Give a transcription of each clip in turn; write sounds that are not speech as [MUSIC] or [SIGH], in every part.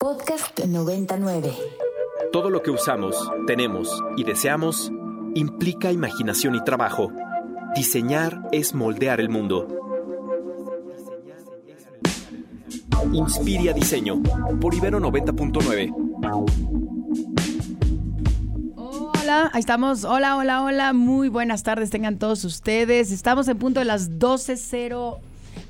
Podcast 99. Todo lo que usamos, tenemos y deseamos implica imaginación y trabajo. Diseñar es moldear el mundo. Inspiria Diseño por Ibero 90.9. Hola, ahí estamos. Hola, hola, hola. Muy buenas tardes tengan todos ustedes. Estamos en punto de las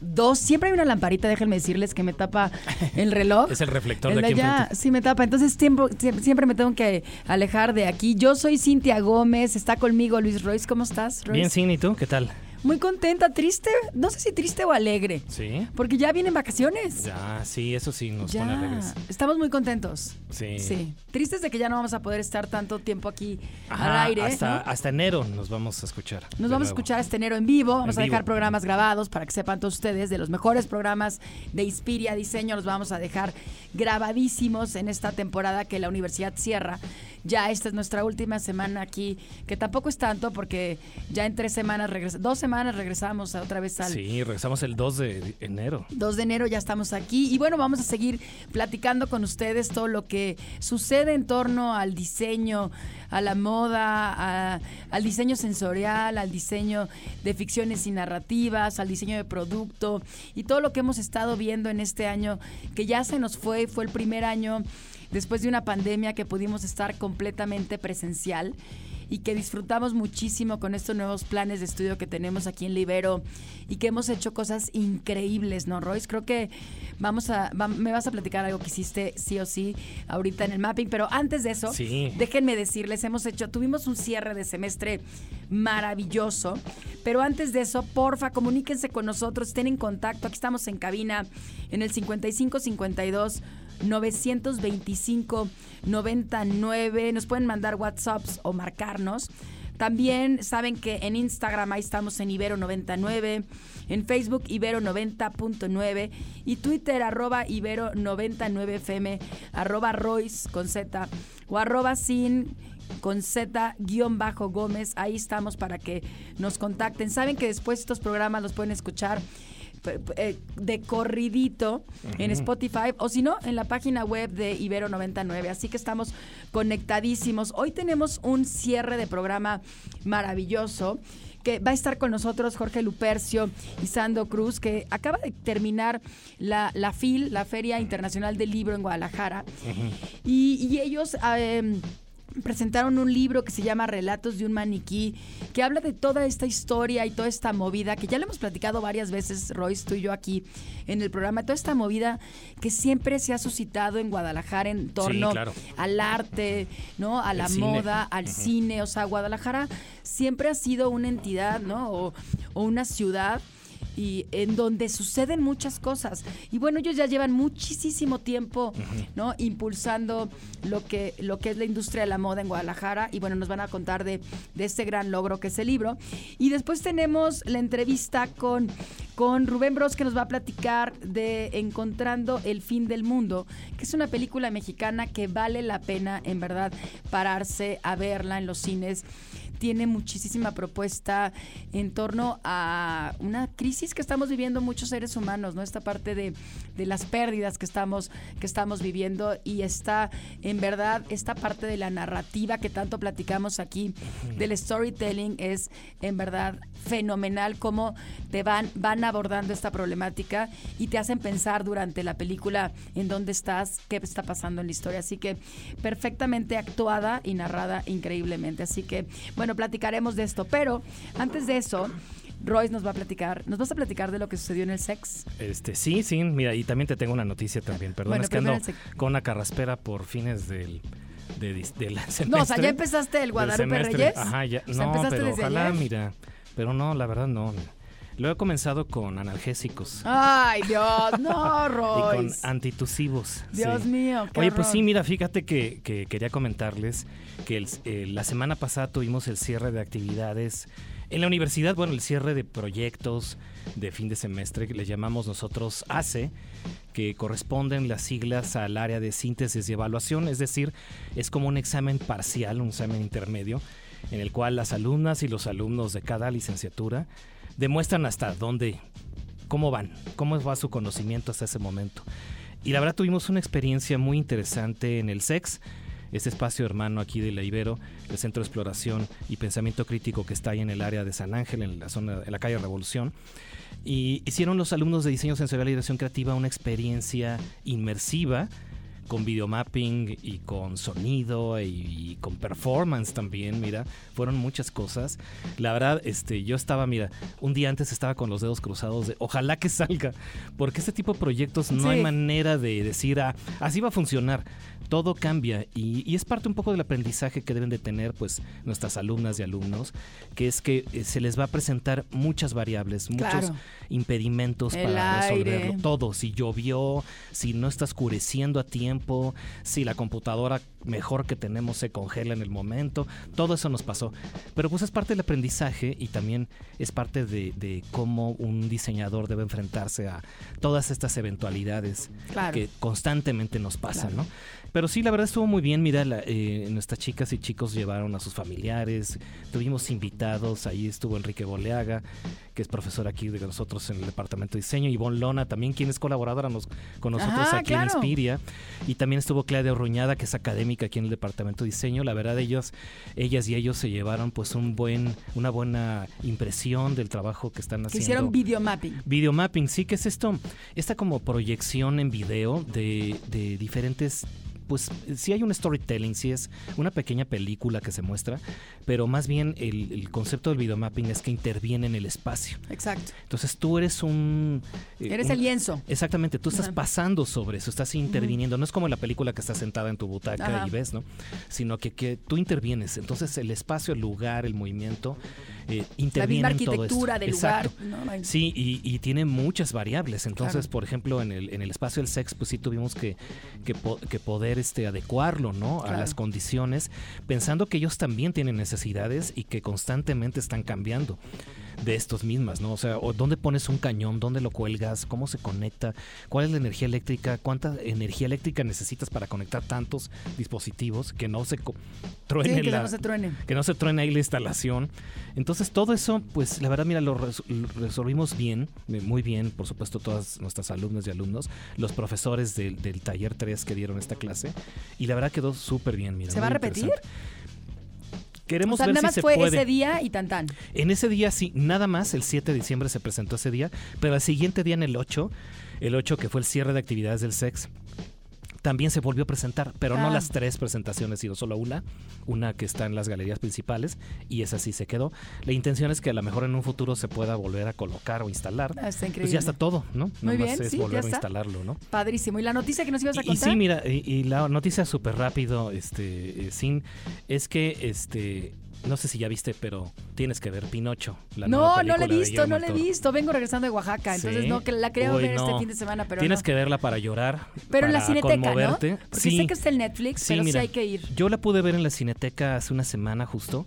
12.02. Siempre hay una lamparita, déjenme decirles, que me tapa el reloj. [LAUGHS] Es el reflector El de aquí allá, enfrente. sí me tapa. Entonces tiempo, siempre, me tengo que alejar de aquí. Yo soy Cintia Gómez. Está conmigo Luis Royce. ¿Cómo estás, Royce? Bien, Sin, ¿y tú? ¿Qué tal? Muy contenta, triste. No sé si triste o alegre. Sí. Porque ya vienen vacaciones. Ya, sí, eso sí nos pone Ya, alegres. estamos muy contentos. Sí. Sí. Tristes de que ya no vamos a poder estar tanto tiempo aquí Ajá, al aire. hasta, ¿no? hasta enero nos vamos a escuchar. Nos vamos a escuchar este enero en vivo. Vamos En a dejar vivo. programas grabados para que sepan todos ustedes de los mejores programas de Inspiria Diseño. Los vamos a dejar grabadísimos en esta temporada que la universidad cierra. Ya esta es nuestra última semana aquí, que tampoco es tanto porque ya en tres semanas, regresa- dos semanas regresamos a otra vez al, Sí, regresamos el 2 de enero. 2 de enero ya estamos aquí y bueno, vamos a seguir platicando con ustedes todo lo que sucede en torno al diseño, a la moda, a- al diseño sensorial, al diseño de ficciones y narrativas, al diseño de producto y todo lo que hemos estado viendo en este año que ya se nos fue, fue el primer año después de una pandemia que pudimos estar completamente presencial y que disfrutamos muchísimo con estos nuevos planes de estudio que tenemos aquí en Libero y que hemos hecho cosas increíbles, ¿no, Royce? Creo que vamos a, va- me vas a platicar algo que hiciste sí o sí ahorita en el mapping, pero antes de eso, Sí. déjenme decirles, hemos hecho, tuvimos un cierre de semestre maravilloso, pero antes de eso, porfa, comuníquense con nosotros, estén en contacto, aquí estamos en cabina en el 5552 925 99. Nos pueden mandar WhatsApps o marcarnos. También saben que en Instagram ahí estamos en Ibero99, en Facebook Ibero90.9 y Twitter arroba Ibero99FM, arroba Royce con Z o arroba sin con Z guion bajo Gómez. Ahí estamos para que nos contacten. Saben que después estos programas los pueden escuchar de corridito en Spotify o si no en la página web de Ibero 99 así que estamos conectadísimos. Hoy tenemos un cierre de programa maravilloso que va a estar con nosotros Jorge Lupercio y Sando Cruz, que acaba de terminar la, la FIL, la Feria Internacional del Libro en Guadalajara. y, y ellos eh, presentaron un libro que se llama Relatos de un maniquí, que habla de toda esta historia y toda esta movida, que ya lo hemos platicado varias veces, Royce, tú y yo aquí en el programa, toda esta movida que siempre se ha suscitado en Guadalajara en torno claro. al arte, ¿no? A la moda, al cine. O sea, Guadalajara siempre ha sido una entidad, ¿no? O, o una ciudad y en donde suceden muchas cosas. Y bueno, ellos ya llevan muchísimo tiempo, ¿no? Impulsando lo que, lo que es la industria de la moda en Guadalajara. Y bueno, nos van a contar de, de este gran logro que es el libro. Y después tenemos la entrevista con, con Rubén Bros, que nos va a platicar de Encontrando el fin del mundo, que es una película mexicana que vale la pena, en verdad, pararse a verla en los cines tiene muchísima propuesta en torno a una crisis que estamos viviendo muchos seres humanos, ¿no? Esta parte de, de las pérdidas que estamos, que estamos viviendo y está, en verdad, esta parte de la narrativa que tanto platicamos aquí, del storytelling, es en verdad fenomenal cómo te van, van abordando esta problemática y te hacen pensar durante la película en dónde estás, qué está pasando en la historia. Así que perfectamente actuada y narrada increíblemente. Así que, bueno, platicaremos de esto. Pero antes de eso, Royce nos va a platicar, ¿nos vas a platicar de lo que sucedió en el sex? Este, sí, sí, mira, y también te tengo una noticia también. Perdón, Bueno, es que ando con una carraspera por fines del, de, del semestre. [LAUGHS] No, o sea, ya empezaste el Guadalupe. Reyes. Ajá, ya. O sea, no, pero desde ojalá, ayer. mira. Pero no, la verdad no. Lo he comenzado con analgésicos Ay, Dios, no, [LAUGHS] y con antitusivos. Dios sí. mío, qué Oye, pues sí, mira, fíjate que, que quería comentarles que el- eh, la semana pasada tuvimos el cierre de actividades en la universidad, bueno, el cierre de proyectos de fin de semestre que le llamamos nosotros ACE, que corresponden las siglas al área de síntesis y evaluación, es decir, es como un examen parcial, un examen intermedio, en el cual las alumnas y los alumnos de cada licenciatura demuestran hasta dónde, cómo van, cómo va su conocimiento hasta ese momento. Y la verdad tuvimos una experiencia muy interesante en el SEX, este espacio hermano aquí de la Ibero, el Centro de Exploración y Pensamiento Crítico que está ahí en el área de San Ángel, en la zona, en la calle Revolución. Y hicieron los alumnos de diseño sensorial y dirección creativa una experiencia inmersiva con videomapping y con sonido y, con performance también, mira, fueron muchas cosas. La verdad, este, yo estaba, mira, un día antes estaba con los dedos cruzados de ojalá que salga, porque este tipo de proyectos no hay manera de decir, ah, así va a funcionar. Todo cambia y, es parte un poco del aprendizaje que deben de tener pues nuestras alumnas y alumnos, que es que eh, se les va a presentar muchas variables, muchos impedimentos para resolverlo. Todo, si llovió, si no está oscureciendo a tiempo, si la computadora mejor que tenemos se congela en el momento, todo eso nos pasó. Pero pues es parte del aprendizaje y también es parte de, cómo un diseñador debe enfrentarse a todas estas eventualidades que constantemente nos pasan, ¿no? Pero sí, la verdad estuvo muy bien. Mira, eh, nuestras chicas y chicos llevaron a sus familiares, tuvimos invitados, ahí estuvo Enrique Boleaga, que es profesor aquí de nosotros en el departamento de diseño, Ivonne Lona también, quien es colaboradora con nosotros aquí en Inspiria, y también estuvo Claudia Ruñada, que es académica aquí en el departamento de diseño. La verdad, ellos, ellas y ellos se llevaron pues un buen, una buena impresión del trabajo que están haciendo. Hicieron videomapping. Videomapping, sí, que es esto, esta como proyección en video de, de diferentes pues sí hay un storytelling, sí es una pequeña película que se muestra, pero más bien el, concepto del videomapping es que interviene en el espacio. Exacto. Entonces tú eres un... Eh, eres el lienzo. Exactamente, tú estás pasando sobre eso, estás interviniendo, no es como la película que estás sentada en tu butaca y ves, ¿no? Sino que, que tú intervienes, entonces el espacio, el lugar, el movimiento eh, interviene la misma arquitectura del lugar. Sí, y, tiene muchas variables. Entonces, por ejemplo, en el, en el espacio del sex, pues sí tuvimos que, que, poder este, adecuarlo, ¿no? A las condiciones, pensando que ellos también tienen necesidades y que constantemente están cambiando de estos mismas, ¿no? O sea, ¿dónde pones un cañón? ¿Dónde lo cuelgas? ¿Cómo se conecta? ¿Cuál es la energía eléctrica? ¿Cuánta energía eléctrica necesitas para conectar tantos dispositivos que no se truene que no se truene. Que no se truene ahí la instalación. Entonces, todo eso, pues la verdad, mira, lo, resolvimos bien, muy bien, por supuesto, todas nuestras alumnas y alumnos, los profesores del, taller 3 que dieron esta clase, y la verdad quedó súper bien, mira. ¿Se va a repetir? Queremos o ver nada más fue ese día y tan tan. En ese día sí, nada más, el 7 de diciembre se presentó ese día, pero al siguiente día en el 8, el 8 que fue el cierre de actividades del SEX, también se volvió a presentar, pero no ah. las tres presentaciones, sino solo una, una que está en las galerías principales y esa sí se quedó. La intención es que a lo mejor en un futuro se pueda volver a colocar o instalar. Ah, está increíble. Pues ya está todo, ¿no? Muy bien, es volver a instalarlo, ¿no? Padrísimo. ¿Y la noticia que nos ibas a contar? Y, sí, mira, y, la noticia súper rápido, este, eh, sin, es que este no sé si ya viste, pero tienes que ver Pinocho. La no, no la he visto, no la he visto. Vengo regresando de Oaxaca, entonces no, que la quería ver este fin de semana, pero Tienes que verla para llorar. Pero en la cineteca, ¿no? Porque sí. sé que está en Netflix, pero sí hay que ir. Yo la pude ver en la cineteca hace una semana justo.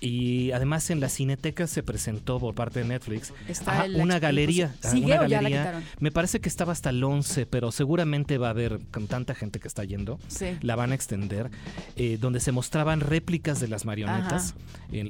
Y además en la Cineteca se presentó por parte de Netflix una galería. ¿Sigue una galería. me parece que estaba hasta el 11, pero seguramente va a haber con tanta gente que está yendo. La van a extender. Eh, donde se mostraban réplicas de las marionetas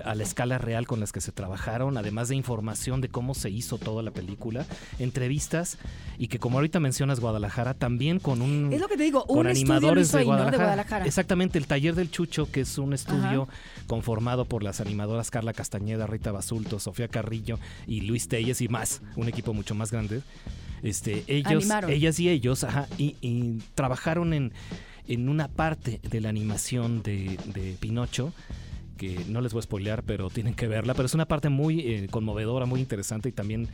a la escala real con las que se trabajaron, además de información de cómo se hizo toda la película, entrevistas y que como ahorita mencionas Guadalajara, también con un... Es lo que te digo, un animadores de, Guadalajara. Exactamente, el taller del Chucho, que es un estudio conformado por las animadoras Carla Castañeda, Rita Basulto, Sofía Carrillo y Luis Telles y más, un equipo mucho más grande. Este, ellos, ellas y ellos, ajá, y, trabajaron en, en, una parte de la animación de, de, Pinocho que no les voy a spoilear, pero tienen que verla, pero es una parte muy eh, conmovedora, muy interesante y también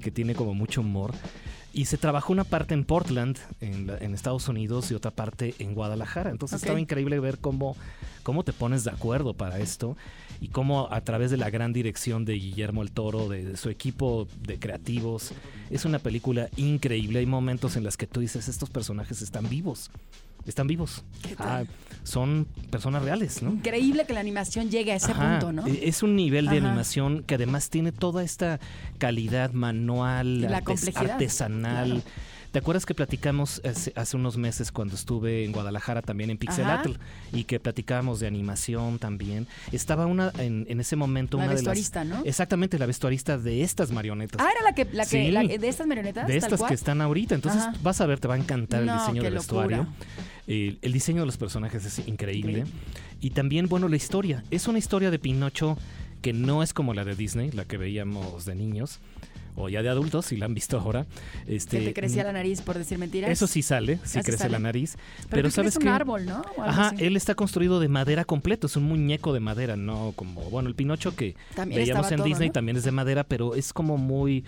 que tiene como mucho humor. Y se trabajó una parte en Portland, en, en Estados Unidos, y otra parte en Guadalajara. Entonces estaba increíble ver cómo, cómo te pones de acuerdo para esto y cómo a través de la gran dirección de Guillermo el Toro, de, su equipo de creativos, es una película increíble. Hay momentos en los que tú dices, estos personajes están vivos están vivos. Ah, son personas reales, ¿no? Increíble que la animación llegue a ese punto, ¿no? E, es un nivel de animación que además tiene toda esta calidad manual, artesanal. ¿Te acuerdas que platicamos hace, hace unos meses cuando estuve en Guadalajara también en Pixelatl y que platicábamos de animación también? Estaba una en, en ese momento La una de vestuarista, las ¿no? exactamente la vestuarista de estas marionetas. Ah, era la que, la que Sí. la- de estas marionetas. de estas cual? que están ahorita. Entonces Ajá. vas a ver, te va a encantar No, el diseño del vestuario. El, el diseño de los personajes es increíble. Increíble. Y también, bueno, la historia. Es una historia de Pinocho que no es como la de Disney, la que veíamos de niños o ya de adultos, si la han visto ahora. Este, Que te crecía la nariz por decir mentiras. Eso sí sale, sí ¿Ah, sí crece sale? la nariz. Pero, sabes es un que árbol, ¿no? Ajá, así. él está construido de madera completo, es un muñeco de madera, no como, bueno, el Pinocho que También veíamos en todo, Disney ¿no? también es de madera, pero es como muy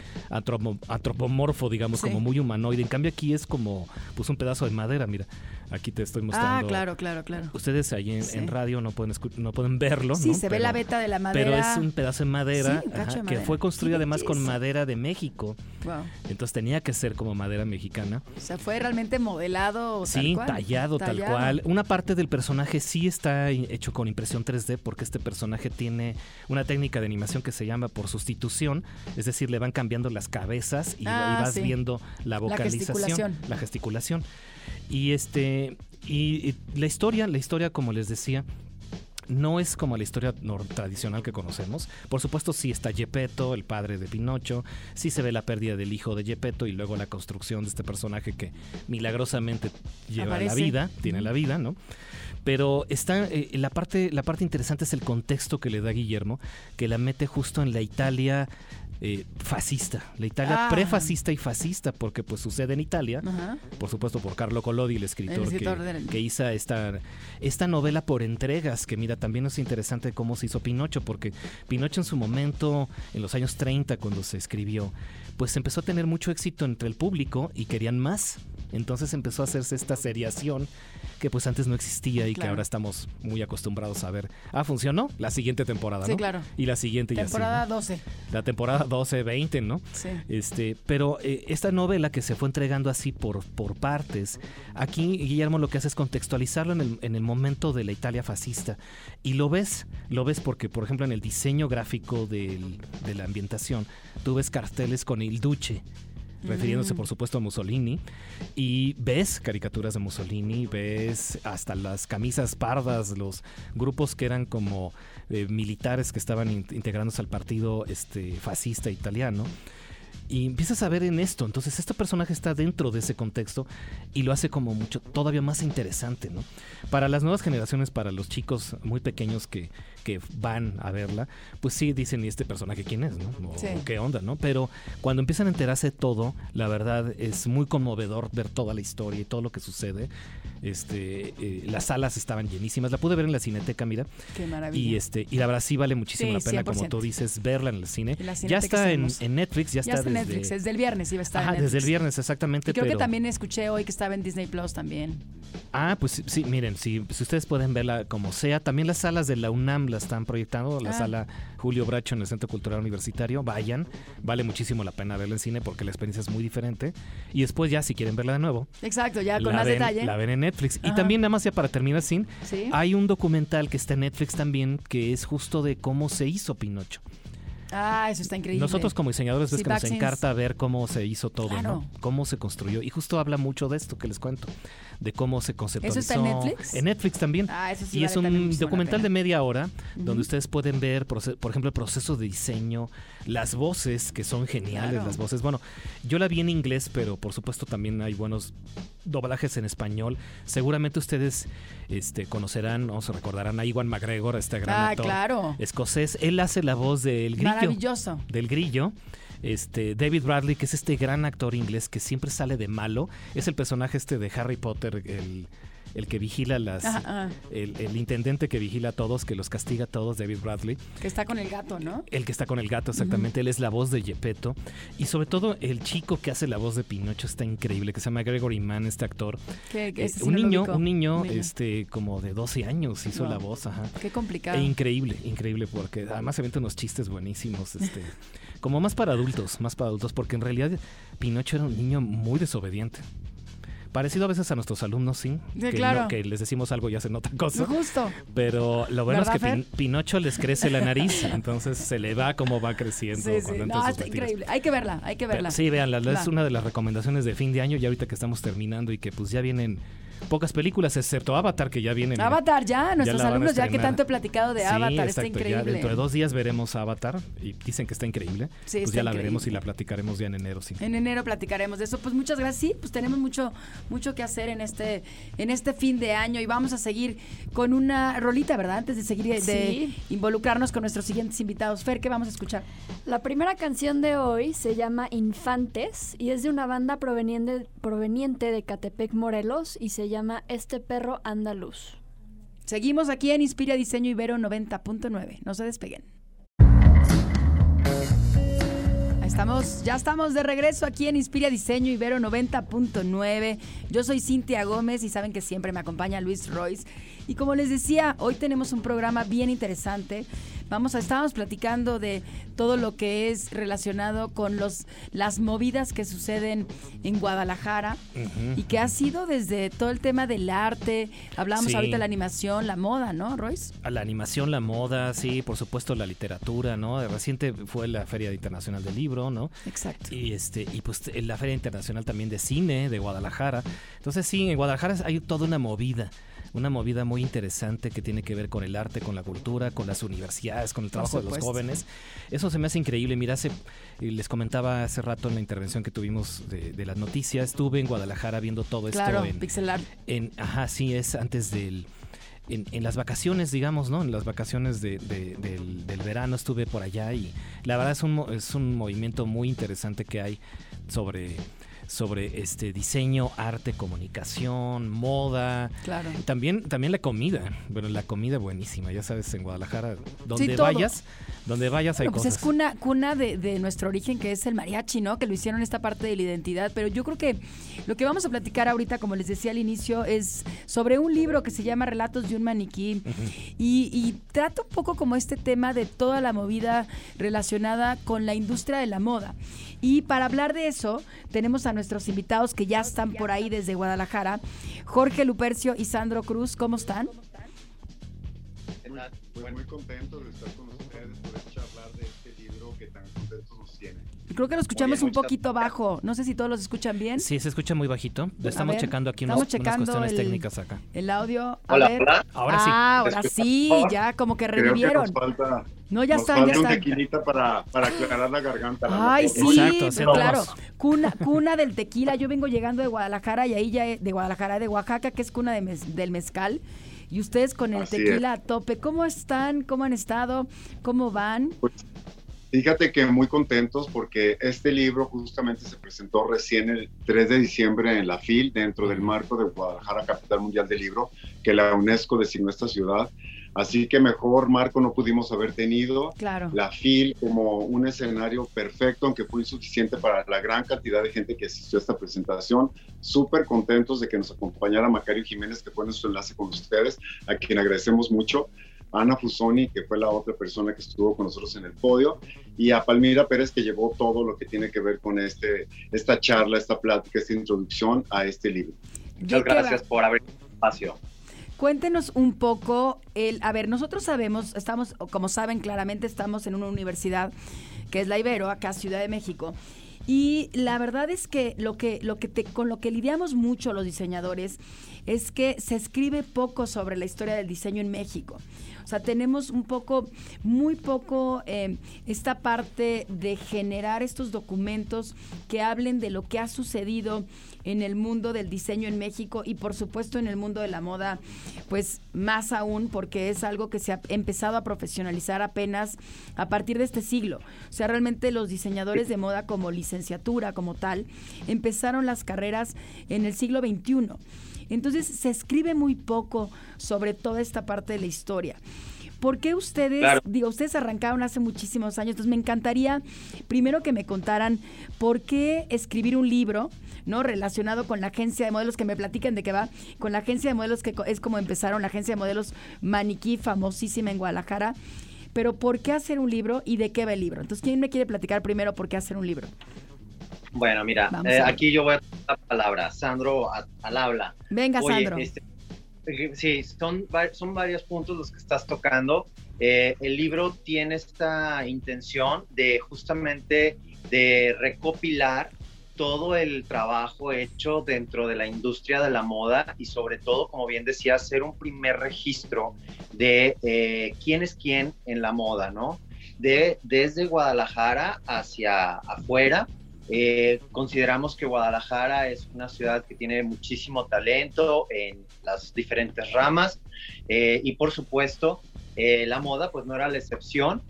antropomorfo, digamos, Sí. como muy humanoide. En cambio aquí es como pues un pedazo de madera, mira. Aquí te estoy mostrando. Ah, claro, claro, claro. Ustedes ahí en, Sí. en radio no pueden no pueden verlo, Sí, ¿no? se ve Pero- la beta de la madera. Pero es un pedazo de madera, Sí, un cacho ajá, de que fue construido además con madera de México. Wow. Entonces tenía que ser como madera mexicana. O sea, fue realmente modelado Sí, tal cual. tallado, tal Tallado. cual. Una parte del personaje sí está hecho con impresión 3D porque este personaje tiene una técnica de animación que se llama por sustitución, es decir, le van cambiando las cabezas y, Ah, y vas sí. viendo la vocalización, gesticulación. la gesticulación. Y este y, y la historia, la historia como les decía, no es como la historia tradicional que conocemos. Por supuesto, sí está Gepetto, el padre de Pinocho, sí se ve la pérdida del hijo de Gepetto y luego la construcción de este personaje que milagrosamente lleva la vida, tiene la vida, ¿no? Pero está eh, la parte la parte interesante es el contexto que le da Guillermo, que la mete justo en la Italia eh, fascista, la Italia Ah. prefascista y fascista, porque pues sucede en Italia, Ajá. por supuesto por Carlo Collodi, el escritor, El escritor que, del- que hizo esta, esta novela por entregas, que mira, también es interesante cómo se hizo Pinocho, porque Pinocho en su momento, en los años 30, cuando se escribió, pues empezó a tener mucho éxito entre el público y querían más. Entonces empezó a hacerse esta seriación que pues antes no existía y que ahora estamos muy acostumbrados a ver. Ah, funcionó la siguiente temporada, Sí, ¿no? claro. Y la siguiente y así, Temporada ¿no? 12. La temporada 12, 20, ¿no? Sí. Este, pero eh, esta novela que se fue entregando así por, por partes, aquí Guillermo lo que hace es contextualizarlo en el, en el momento de la Italia fascista. Y lo ves, lo ves porque, por ejemplo, en el diseño gráfico del- de la ambientación, tú ves carteles con il Duce. Refiriéndose, Mm. por supuesto, a Mussolini. Y ves caricaturas de Mussolini, ves hasta las camisas pardas, los grupos que eran como eh, militares que estaban in- integrándose al partido este, fascista italiano. Y empiezas a ver en esto, entonces este personaje está dentro de ese contexto y lo hace como mucho, todavía más interesante, ¿no? Para las nuevas generaciones, para los chicos muy pequeños que, que van a verla, pues sí dicen, ¿y este personaje quién es, no? O, Sí. qué onda, ¿no? Pero cuando empiezan a enterarse de todo, la verdad es muy conmovedor ver toda la historia y todo lo que sucede. Este, eh, las salas estaban llenísimas, la pude ver en la cineteca, mira, Qué maravilla. y este y la verdad sí vale muchísimo Sí, la pena, como 100%. tú dices, verla en el cine. La Ya está en, Netflix, ya, ya está en desde, Netflix. Desde el viernes iba a estar Ajá, en desde el viernes, exactamente. Y creo pero, que también escuché hoy que estaba en Disney Plus también. Ah, pues sí, sí, miren, si, si ustedes pueden verla como sea, también las salas de la UNAM la están proyectando, la Ah. sala Julio Bracho en el Centro Cultural Universitario, vayan, vale muchísimo la pena verla en cine porque la experiencia es muy diferente. Y después ya, si quieren verla de nuevo, Exacto, ya con más ven, detalle. la ven en Netflix. Y también, nada más ya para terminar, sin, Sí. hay un documental que está en Netflix también que es justo de cómo se hizo Pinocho. Ah, eso está increíble. Nosotros como diseñadores ves Sí, que nos encanta ver cómo se hizo todo, Claro. ¿no? Cómo se construyó. Y justo habla mucho de esto que les cuento, de cómo se conceptualizó. está en Netflix? En Netflix también. Ah, eso sí y vale es un documental de media hora donde ustedes pueden ver, por ejemplo, el proceso de diseño, las voces que son geniales, Claro. las voces. Bueno, yo la vi en inglés, pero por supuesto también hay buenos doblajes en español. Seguramente ustedes este, conocerán o se recordarán a Iwan McGregor, este gran Ah, actor claro. escocés. Él hace la voz del grillo Maravilloso. del grillo. Este, David Bradley, que es este gran actor inglés que siempre sale de malo, es el personaje este de Harry Potter, el, el que vigila las. Ajá, ajá. El, el intendente que vigila a todos, que los castiga a todos, David Bradley. Que está con el gato, ¿no? El que está con el gato, exactamente. Él es la voz de Gepetto. Y sobre todo, el chico que hace la voz de Pinocho está increíble, que se llama Gregory Mann, este actor. Eh, un, niño, un niño, Un niño. este, como de 12 años hizo Wow. la voz, ajá. Qué complicado. E increíble, increíble, porque además se avienta unos chistes buenísimos, este, [LAUGHS] como más para adultos, más para adultos, porque en realidad Pinocho era un niño muy desobediente. Parecido a veces a nuestros alumnos, sí. Sí, que, claro. no- que les decimos algo y hacen otra cosa. Justo. Pero lo bueno es ¿Verdad, que? Pin- Pinocho les crece la nariz, [LAUGHS] entonces se le va como va creciendo. Sí, No, increíble. Hay que verla, hay que Pero verla. Sí, véanla, es una de las recomendaciones de fin de año, ya ahorita que estamos terminando y que pues ya vienen pocas películas, excepto Avatar, que ya vienen. Avatar, ya, nuestros alumnos, ya que tanto he platicado de Sí, Avatar, está exacto, ya increíble. dentro de dos días veremos Avatar y dicen que está increíble. Sí, pues está ya la veremos y la platicaremos ya en enero, sí. En enero platicaremos de eso. Pues muchas gracias. Sí, pues tenemos mucho, mucho que hacer en este, en este fin de año y vamos a seguir con una rolita, ¿verdad? Antes de seguir de Sí. involucrarnos con nuestros siguientes invitados. Fer, ¿qué vamos a escuchar? La primera canción de hoy se llama Infantes y es de una banda proveniente, proveniente de Catepec, Morelos y se llama Este perro andaluz. Seguimos aquí en Inspira Diseño Ibero 90.9. No se despeguen. Estamos, ya estamos de regreso aquí en Inspira Diseño Ibero 90.9. Yo soy Cintia Gómez y saben que siempre me acompaña Luis Royce. Y como les decía, hoy tenemos un programa bien interesante. Vamos a, estábamos platicando de todo lo que es relacionado con los, las movidas que suceden en Guadalajara y que ha sido desde todo el tema del arte. Hablamos Sí. ahorita de la animación, la moda, ¿no, Royce? A la animación, la moda, sí, por supuesto la literatura, ¿no? Reciente fue la Feria Internacional del Libro, ¿no? Exacto. Y este y pues la Feria Internacional también de Cine de Guadalajara. Entonces sí, en Guadalajara hay toda una movida, una movida muy interesante que tiene que ver con el arte, con la cultura, con las universidades, con el trabajo de los jóvenes. Eso se me hace increíble. Mira, hace, eh, les comentaba hace rato en la intervención que tuvimos de, de las noticias, estuve en Guadalajara viendo todo Claro, esto en, pixel art. en, ajá, sí, es antes del... En, en las vacaciones, digamos, ¿no? En las vacaciones de- de- del, del verano estuve por allá y la verdad es un, es un movimiento muy interesante que hay sobre, sobre este diseño, arte, comunicación, moda. Claro. También, también la comida. Bueno, la comida buenísima, ya sabes, en Guadalajara, donde vayas, donde vayas hay Bueno, pues es cuna, cuna de, de nuestro origen, que es el mariachi, ¿no? Que lo hicieron esta parte de la identidad. Pero yo creo que lo que vamos a platicar ahorita, como les decía al inicio, es sobre un libro que se llama Relatos de un maniquí. y, y trata un poco como este tema de toda la movida relacionada con la industria de la moda. Y para hablar de eso, tenemos a nuestros invitados que ya están por ahí desde Guadalajara. Jorge Lupercio y Sandro Cruz, ¿cómo están? Muy contentos de estar con ustedes, poder charlar Creo que lo escuchamos bien, un poquito bajo. No sé si todos los escuchan bien. Sí, se escucha muy bajito. Estamos ver, checando aquí estamos unos- unas checando cuestiones el- técnicas acá. El audio. A Hola, ver. hola. Ahora sí. Ah, ahora ¿Escuchan sí, ya como que Creo que revivieron. nos falta, No, ya nos están, ya falta un están. tequilita para, para aclarar la garganta. la Ay, sí, Exacto, haciendo claro. Cuna, cuna del tequila. Yo vengo llegando de Guadalajara y ahí ya de Guadalajara, de Oaxaca, que es cuna de mez- del mezcal. Y ustedes con el Así tequila a tope. ¿Cómo están? ¿Cómo han estado? ¿Cómo van? Pues, fíjate que muy contentos porque este libro justamente se presentó recién el 3 de diciembre en la FIL, dentro del marco de Guadalajara, Capital Mundial del Libro, que la UNESCO designó esta ciudad. Así que mejor marco no pudimos haber tenido. Claro. la FIL como un escenario perfecto, aunque fue insuficiente para la gran cantidad de gente que asistió a esta presentación. Súper contentos de que nos acompañara Macario Jiménez, que fue nuestro enlace con ustedes, a quien agradecemos mucho. Ana Fusoni, que fue la otra persona que estuvo con nosotros en el podio, y a Palmira Pérez, que llevó todo lo que tiene que ver con este, esta charla, esta plática, esta introducción a este libro. ¿De Muchas gracias por abrir espacio. Cuéntenos un poco, el, a ver, nosotros sabemos, estamos, como saben claramente, estamos en una universidad que es la Ibero, acá Ciudad de México. Y la verdad es que lo que, lo que te, con lo que lidiamos mucho los diseñadores es que se escribe poco sobre la historia del diseño en México. Sea, tenemos un poco, muy poco eh, esta parte de generar estos documentos que hablen de lo que ha sucedido en el mundo del diseño en México y por supuesto en el mundo de la moda, pues más aún porque es algo que se ha empezado a profesionalizar apenas a partir de este siglo. O sea, realmente los diseñadores de moda como licenciatura, como tal, empezaron las carreras en el siglo XXI. Entonces se escribe muy poco sobre toda esta parte de la historia. ¿Por qué ustedes, Claro. digo, ustedes arrancaron hace muchísimos años, entonces me encantaría primero que me contaran por qué escribir un libro, ¿no? Relacionado con la agencia de modelos, que me platiquen de qué va, con la agencia de modelos que es como empezaron, la agencia de modelos Maniquí, famosísima en Guadalajara. Pero ¿por qué hacer un libro y de qué va el libro? Entonces, ¿quién me quiere platicar primero por qué hacer un libro? Bueno, mira, eh, aquí yo voy a la palabra. Sandro al habla. Venga, Sandro. Este, eh, sí, son, son varios puntos los que estás tocando. Eh, el libro tiene esta intención de justamente de recopilar todo el trabajo hecho dentro de la industria de la moda y sobre todo, como bien decía, hacer un primer registro de eh, quién es quién en la moda, ¿no? De, desde Guadalajara hacia afuera. Eh, consideramos que Guadalajara es una ciudad que tiene muchísimo talento en las diferentes ramas eh, y por supuesto la moda pues no era la excepción.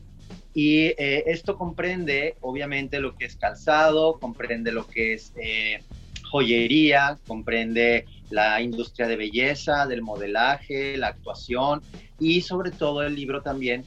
Y eh, esto comprende, obviamente, lo que es calzado, comprende lo que es eh, joyería, comprende la industria de belleza, del modelaje, la actuación y sobre todo el libro también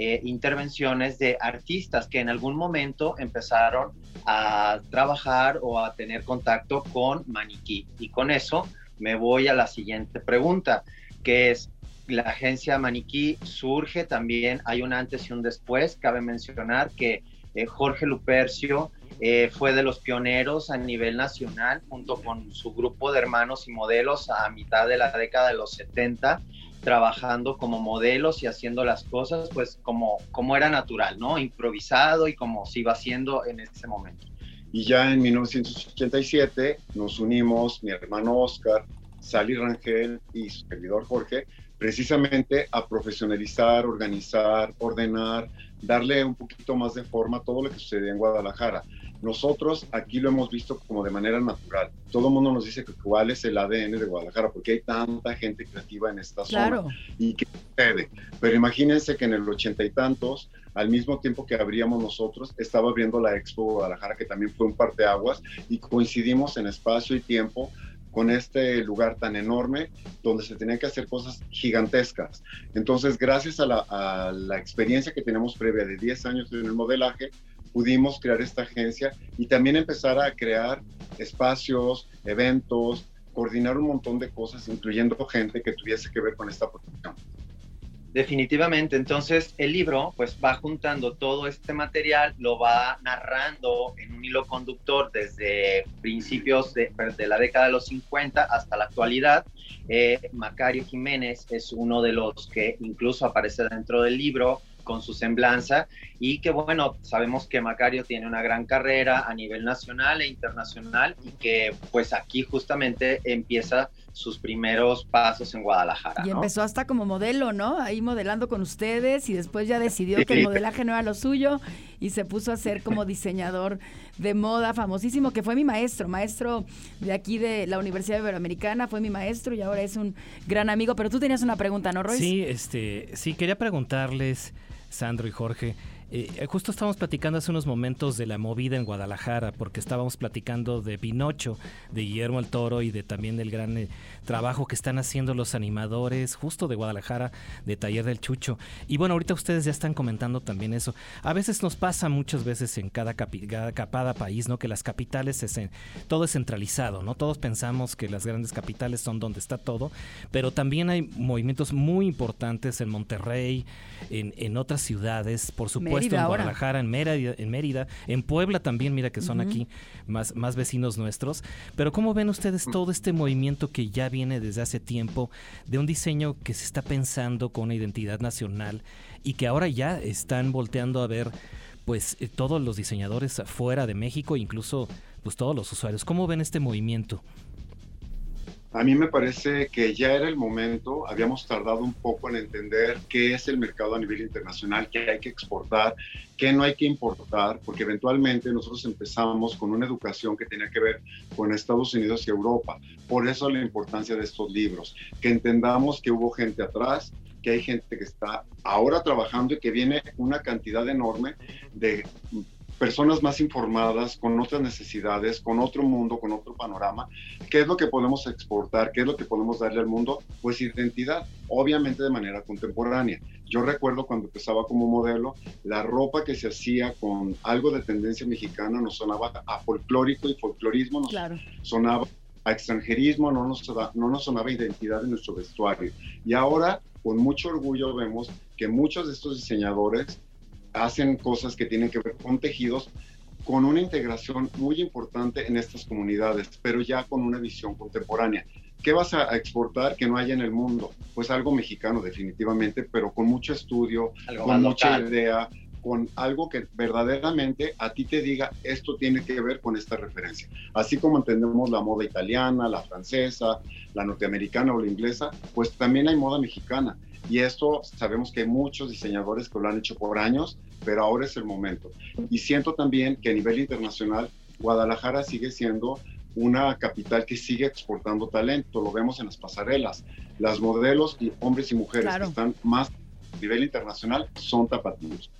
eh, intervenciones de artistas que en algún momento empezaron a trabajar o a tener contacto con maniquí. Y con eso me voy a la siguiente pregunta, que es, la agencia Maniquí surge también, hay un antes y un después. Cabe mencionar que eh, Jorge Lupercio eh, fue de los pioneros a nivel nacional, junto con su grupo de hermanos y modelos a mitad de la década de los 70, trabajando como modelos y haciendo las cosas pues como, como era natural, ¿no? Improvisado y como se iba haciendo en ese momento. Y ya en 1987 nos unimos, mi hermano Oscar, Sally Rangel y su servidor Jorge, precisamente a profesionalizar, organizar, ordenar, darle un poquito más de forma a todo lo que sucede en Guadalajara. Nosotros aquí lo hemos visto como de manera natural. Todo el mundo nos dice que cuál es el ADN de Guadalajara, porque hay tanta gente creativa en esta zona. Y que sucede. Pero imagínense que en el ochenta y tantos, al mismo tiempo que abríamos nosotros, estaba abriendo la Expo Guadalajara, que también fue un parteaguas, y coincidimos en espacio y tiempo con este lugar tan enorme donde se tenían que hacer cosas gigantescas. Entonces, gracias a la, experiencia que tenemos previa de 10 años en el modelaje, pudimos crear esta agencia y también empezar a crear espacios, eventos, coordinar un montón de cosas, incluyendo gente que tuviese que ver con esta protección. Definitivamente, entonces el libro pues va juntando todo este material, lo va narrando en un hilo conductor desde principios de, la década de los 50 hasta la actualidad. Eh, Macario Jiménez es uno de los que incluso aparece dentro del libro, con su semblanza y que bueno, sabemos que Macario tiene una gran carrera a nivel nacional e internacional y que pues aquí justamente empieza sus primeros pasos en Guadalajara. Y empezó hasta como modelo, ¿no? Ahí modelando con ustedes y después ya decidió que el modelaje no era lo suyo y se puso a ser como diseñador de moda famosísimo, que fue mi maestro, maestro de aquí de la Universidad Iberoamericana, fue mi maestro y ahora es un gran amigo. Pero tú tenías una pregunta, ¿no, Royce? Sí, este, sí, quería preguntarles, Sandro y Jorge, eh, justo estábamos platicando hace unos momentos de la movida en Guadalajara, porque estábamos platicando de Pinocho, de Guillermo el Toro y de también del gran eh, trabajo que están haciendo los animadores justo de Guadalajara, de Taller del Chucho. Y bueno, ahorita ustedes ya están comentando también eso. A veces nos pasa muchas veces en cada, capada país, ¿no? Que las capitales, es todo es centralizado, ¿no? Todos pensamos que las grandes capitales son donde está todo, pero también hay movimientos muy importantes en Monterrey, en, en otras ciudades, por supuesto en Guadalajara, en Mérida, en Mérida, en Puebla también, mira que son aquí más, más vecinos nuestros. Pero ¿cómo ven ustedes mm. todo este movimiento que ya viene desde hace tiempo de un diseño que se está pensando con una identidad nacional y que ahora ya están volteando a ver pues eh, todos los diseñadores fuera de México, incluso pues todos los usuarios. ¿Cómo ven este movimiento? A mí me parece que ya era el momento, habíamos tardado un poco en entender qué es el mercado a nivel internacional, qué hay que exportar, qué no hay que importar, porque eventualmente nosotros empezamos con una educación que tenía que ver con Estados Unidos y Europa. Por eso la importancia de estos libros, que entendamos que hubo gente atrás, que hay gente que está ahora trabajando y que viene una cantidad enorme de personas más informadas, con otras necesidades, con otro mundo, con otro panorama. ¿Qué es lo que podemos exportar? ¿Qué es lo que podemos darle al mundo? Pues identidad, obviamente de manera contemporánea. Yo recuerdo cuando empezaba como modelo, la ropa que se hacía con algo de tendencia mexicana nos sonaba a folclórico y folclorismo, nos sonaba a extranjerismo, no nos, no nos sonaba identidad en nuestro vestuario. Y ahora, con mucho orgullo, vemos que muchos de estos diseñadores hacen cosas que tienen que ver con tejidos con una integración muy importante en estas comunidades, pero ya con una visión contemporánea. ¿Qué vas a exportar que no haya en el mundo? Pues algo mexicano definitivamente, pero con mucho estudio, con mucha idea, con algo que verdaderamente a ti te diga esto tiene que ver con esta referencia. Así como entendemos la moda italiana, la francesa, la norteamericana o la inglesa, pues también hay moda mexicana. Y esto sabemos que hay muchos diseñadores que lo han hecho por años, pero ahora es el momento. Y siento también que a nivel internacional, Guadalajara sigue siendo una capital que sigue exportando talento. Lo vemos en las pasarelas. Las modelos y hombres y mujeres que están más a nivel internacional son tapatíos.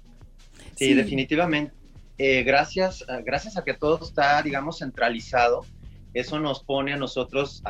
Sí, definitivamente. Eh, gracias, gracias a que todo está, digamos, centralizado, eso nos pone a nosotros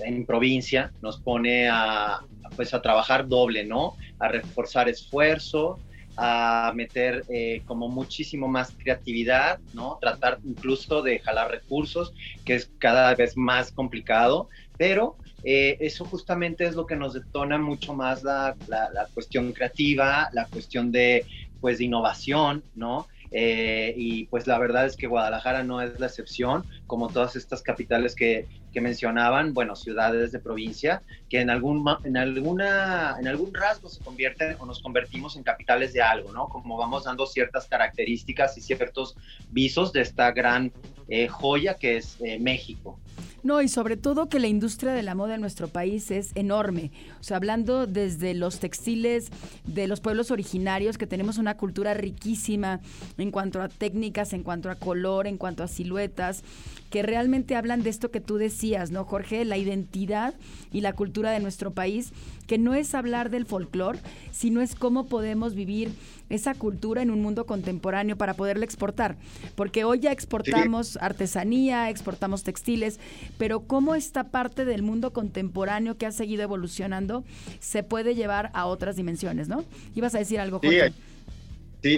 en provincia, nos pone a, pues, a trabajar doble, ¿no? A reforzar esfuerzo, a meter eh, como muchísimo más creatividad, ¿no? Tratar incluso de jalar recursos, que es cada vez más complicado, pero eh, eso justamente es lo que nos detona mucho más la, la, cuestión creativa, la cuestión de, pues, de innovación, ¿no? Eh, y pues la verdad es que Guadalajara no es la excepción, como todas estas capitales que, que mencionaban, bueno, ciudades de provincia, que en algún, en, alguna, en algún rasgo se convierten o nos convertimos en capitales de algo, ¿no? Como vamos dando ciertas características y ciertos visos de esta gran eh, joya que es eh, México. No, y sobre todo que la industria de la moda en nuestro país es enorme. O sea, hablando desde los textiles de los pueblos originarios, que tenemos una cultura riquísima en cuanto a técnicas, en cuanto a color, en cuanto a siluetas, que realmente hablan de esto que tú decías, ¿no, Jorge? La identidad y la cultura de nuestro país, que no es hablar del folclore, sino es cómo podemos vivir esa cultura en un mundo contemporáneo para poderla exportar. Porque hoy ya exportamos artesanía, exportamos textiles, pero cómo esta parte del mundo contemporáneo que ha seguido evolucionando se puede llevar a otras dimensiones, ¿no? Ibas a decir algo, Jorge. Sí,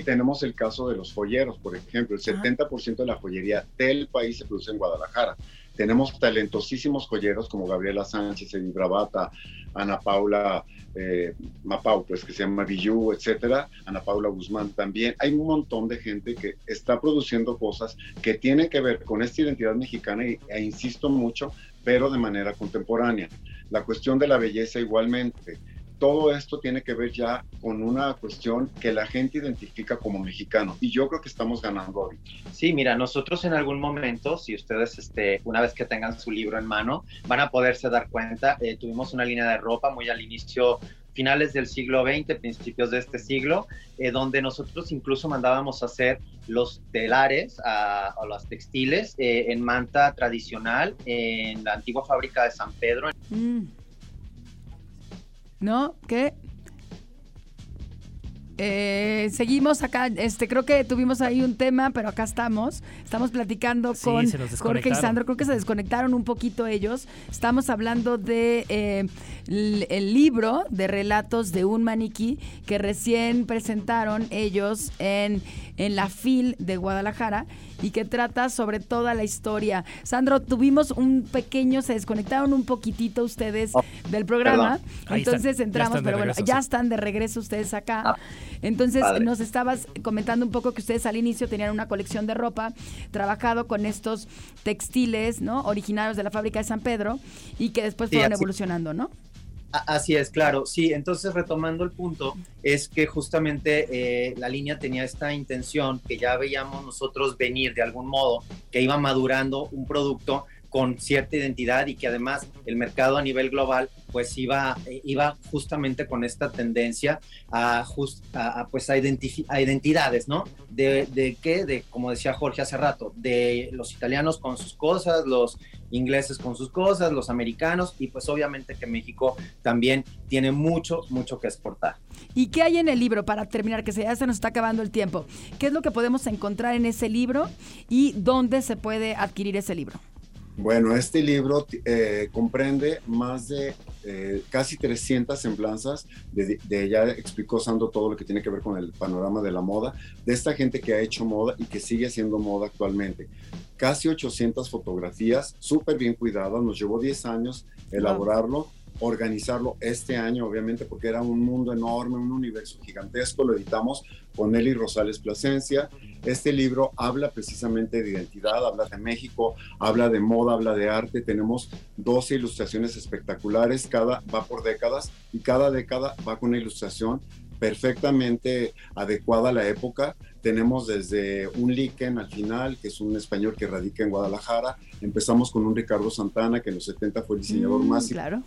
tenemos el caso de los joyeros, por ejemplo. El 70% de la joyería del país se produce en Guadalajara. Tenemos talentosísimos joyeros como Gabriela Sánchez, Edith Bravata, Ana Paula eh, Mapau, pues que se llama Villú, etcétera, Ana Paula Guzmán también. Hay un montón de gente que está produciendo cosas que tienen que ver con esta identidad mexicana y, e insisto mucho, pero de manera contemporánea. La cuestión de la belleza igualmente todo esto tiene que ver ya con una cuestión que la gente identifica como mexicano y yo creo que estamos ganando ahorita. Sí, mira, nosotros en algún momento, si ustedes, este, una vez que tengan su libro en mano, van a poderse dar cuenta, eh, tuvimos una línea de ropa muy al inicio finales del siglo XX, principios de este siglo, eh, donde nosotros incluso mandábamos a hacer los telares o los textiles eh, en manta tradicional en la antigua fábrica de San Pedro. Mm. ¿No? ¿Qué? Eh, seguimos acá, este, creo que tuvimos ahí un tema, pero acá estamos. Estamos platicando con Jorge y Sandro. Creo que se desconectaron un poquito ellos. Estamos hablando de eh, el libro de relatos de un maniquí que recién presentaron ellos en, en la FIL de Guadalajara y que trata sobre toda la historia. Sandro, tuvimos un pequeño, se desconectaron un poquitito ustedes oh, del programa, entonces entramos, pero bueno, ya están de regreso ustedes acá. Ah, entonces nos estabas comentando un poco que ustedes al inicio tenían una colección de ropa, trabajado con estos textiles, ¿no? Originarios de la fábrica de San Pedro y que después fueron evolucionando, ¿no? Así es, claro, sí. Entonces, retomando el punto, es que justamente eh, la línea tenía esta intención que ya veíamos nosotros venir de algún modo, que iba madurando un producto con cierta identidad y que además el mercado a nivel global pues iba, iba justamente con esta tendencia a, pues a, a identidades, ¿no? De, de qué, de como decía Jorge hace rato, de los italianos con sus cosas, los ingleses con sus cosas, los americanos y pues obviamente que México también tiene mucho, mucho que exportar. ¿Y qué hay en el libro para terminar? Que ya se nos está acabando el tiempo. ¿Qué es lo que podemos encontrar en ese libro y dónde se puede adquirir ese libro? Bueno, este libro eh, comprende más de eh, casi 300 semblanzas, de, de, ella explicó Sando todo lo que tiene que ver con el panorama de la moda, de esta gente que ha hecho moda y que sigue haciendo moda actualmente. Casi 800 fotografías, súper bien cuidadas, nos llevó 10 años elaborarlo organizarlo este año, obviamente, porque era un mundo enorme, un universo gigantesco. Lo editamos con Eli Rosales Plasencia. Este libro habla precisamente de identidad, habla de México, habla de moda, habla de arte. Tenemos 12 ilustraciones espectaculares, cada va por décadas y cada década va con una ilustración perfectamente adecuada a la época. Tenemos desde un Liken al final, que es un español que radica en Guadalajara. Empezamos con un Ricardo Santana, que en los 70 fue el diseñador Mm, más claro.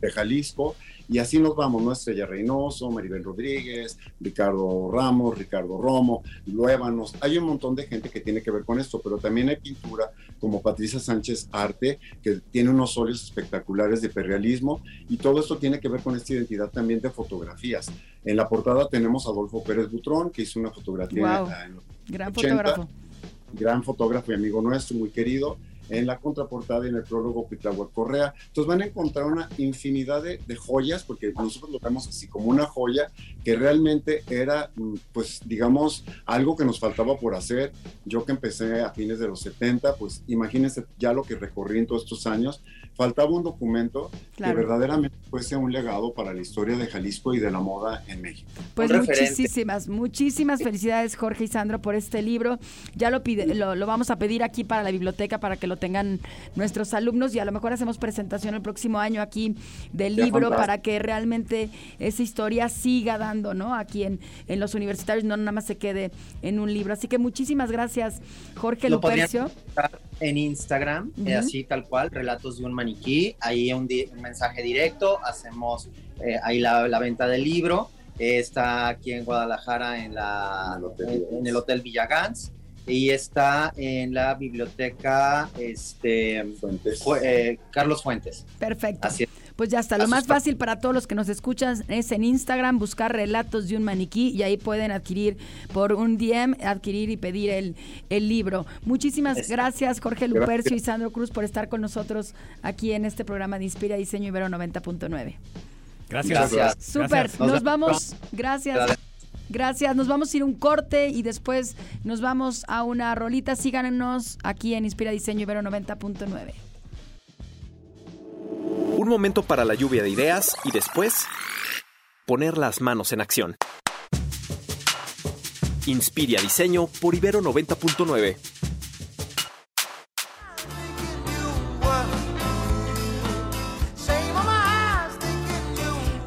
De Jalisco. Y así nos vamos, ¿no? Estrella Reynoso, Maribel Rodríguez, Ricardo Ramos, Ricardo Romo, Luébanos. Hay un montón de gente que tiene que ver con esto, pero también hay pintura como Patricia Sánchez Arte, que tiene unos óleos espectaculares de perrealismo. Y todo esto tiene que ver con esta identidad también de fotografías. En la portada tenemos a Adolfo Pérez Butrón, que hizo una fotografía Guau. en los Gran 80. fotógrafo. gran fotógrafo y amigo nuestro, muy querido. En la contraportada y en el prólogo Pitláhuac Correa. Entonces van a encontrar una infinidad de, de joyas, porque nosotros lo vemos así como una joya que realmente era, mm, pues digamos, algo que nos faltaba por hacer. Yo que empecé a fines de los 70, pues imagínense ya lo que recorrí en todos estos años. Faltaba un documento Claro. que verdaderamente fuese un legado para la historia de Jalisco y de la moda en México. Pues Un referente. muchísimas, muchísimas felicidades Jorge y Sandro por este libro. Ya lo, pide, lo, lo vamos a pedir aquí para la biblioteca para que lo tengan nuestros alumnos y a lo mejor hacemos presentación el próximo año aquí del libro para que realmente esa historia siga dando, ¿no? Aquí en, en los universitarios, no nada más se quede en un libro. Así que muchísimas gracias Jorge Lo Lupercio. en Instagram, eh, así tal cual, relatos de un maniquí. Ahí un, di- un mensaje directo, hacemos eh, ahí la, la venta del libro. Eh, está aquí en Guadalajara en, la, en el Hotel Villagans y está en la biblioteca este, Fuentes. Fu- eh, Carlos Fuentes. Perfecto. Así es. Pues ya está. Lo más fácil para todos los que nos escuchan es en Instagram buscar relatos de un maniquí y ahí pueden adquirir por un DM, adquirir y pedir el, el libro. Muchísimas gracias, Jorge Gracias. Lupercio y Sandro Cruz, por estar con nosotros aquí en este programa de Inspira Diseño Ibero 90.9. Gracias. Gracias. Súper. Gracias. Nos Nos vamos. Gracias. Gracias. Nos vamos a ir un corte y después nos vamos a una rolita. Síganos aquí en Inspira Diseño Ibero 90.9. Un momento para la lluvia de ideas y después poner las manos en acción. Inspira Diseño por Ibero 90.9.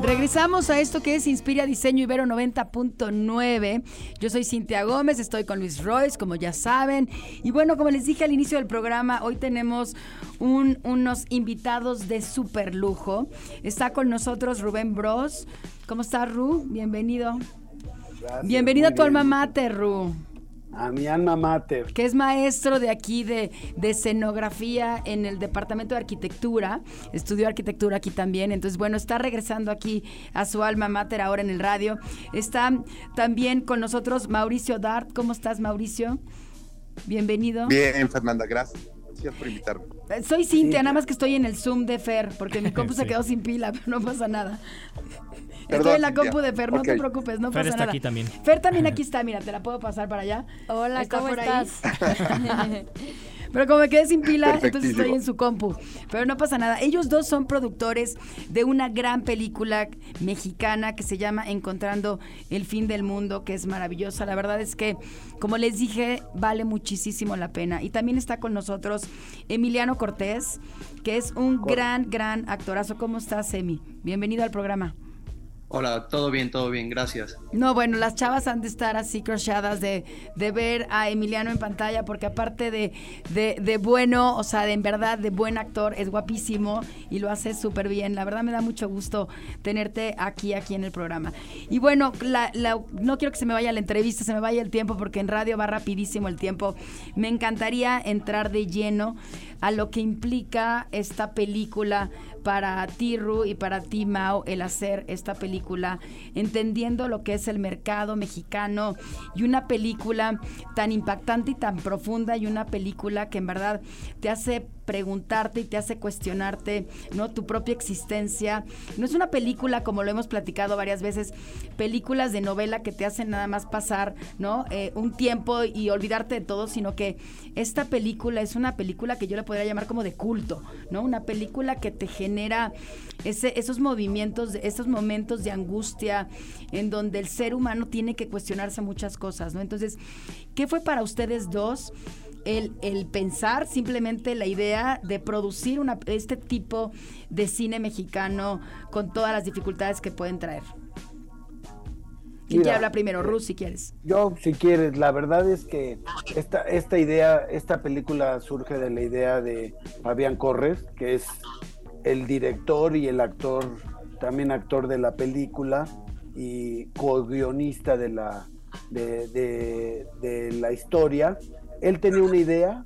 Regresamos a esto que es Inspira Diseño Ibero 90.9. Yo soy Cintia Gómez, estoy con Luis Royce, como ya saben. Y bueno, como les dije al inicio del programa, hoy tenemos un- unos invitados de super lujo. Está con nosotros Rubén Bros. ¿Cómo estás, Ru? Bienvenido. Gracias, Bienvenido a tu bien. alma mater, Ru. A mi alma mater. que es maestro de aquí de, de escenografía en el departamento de arquitectura, estudió arquitectura aquí también, entonces bueno, está regresando aquí a su alma mater ahora en el radio. Está también con nosotros Mauricio Dart, ¿cómo estás Mauricio? Bienvenido. Bien, Fernanda, gracias. Gracias por invitarme. Eh, Soy Cintia, nada más que estoy en el Zoom de Fer, porque mi [LAUGHS] compu se Sí. quedó sin pila, pero no pasa nada. Estoy en la compu de Fer, no te preocupes, no Fer pasa está nada. aquí también. Fer también aquí está, mira, te la puedo pasar para allá. Hola, Está ¿cómo por ahí. estás? [LAUGHS] Pero como me quedé sin pila, entonces estoy en su compu. Pero no pasa nada. Ellos dos son productores de una gran película mexicana que se llama Encontrando el fin del mundo, que es maravillosa. La verdad es que, como les dije, vale muchísimo la pena. Y también está con nosotros Emiliano Cortés, que es un gran, gran actorazo. ¿Cómo estás, Emi? Bienvenido al programa. Hola, todo bien, todo bien, gracias. No, bueno, las chavas han de estar así crochadas de, de ver a Emiliano en pantalla, porque aparte de, de, de bueno, o sea, de en verdad de buen actor, es guapísimo y lo hace súper bien. La verdad me da mucho gusto tenerte aquí, aquí en el programa. Y bueno, la- la- no quiero que se me vaya la entrevista, se me vaya el tiempo, porque en radio va rapidísimo el tiempo. Me encantaría entrar de lleno a lo que implica esta película para ti, Ru, y para ti, Mao, el hacer esta película, entendiendo lo que es el mercado mexicano y una película tan impactante y tan profunda y una película que en verdad te hace preguntarte y te hace cuestionarte, ¿no? Tu propia existencia. No es una película, como lo hemos platicado varias veces, películas de novela que te hacen nada más pasar, ¿no? Eh, un tiempo y olvidarte de todo, sino que esta película es una película que yo le podría llamar como de culto, ¿no? Una película que te genera ese, esos movimientos, esos momentos de angustia en donde el ser humano tiene que cuestionarse muchas cosas, ¿no? Entonces, ¿qué fue para ustedes dos? El, el, pensar simplemente la idea de producir una, este tipo de cine mexicano con todas las dificultades que pueden traer. ¿Quién quiere hablar primero? Ruth, si quieres. Yo, si quieres. La verdad es que esta, esta idea, esta película surge de la idea de Fabián Corres, que es el director y el actor, también actor de la película y co-guionista de la, de, de, de, la historia. Él tenía una idea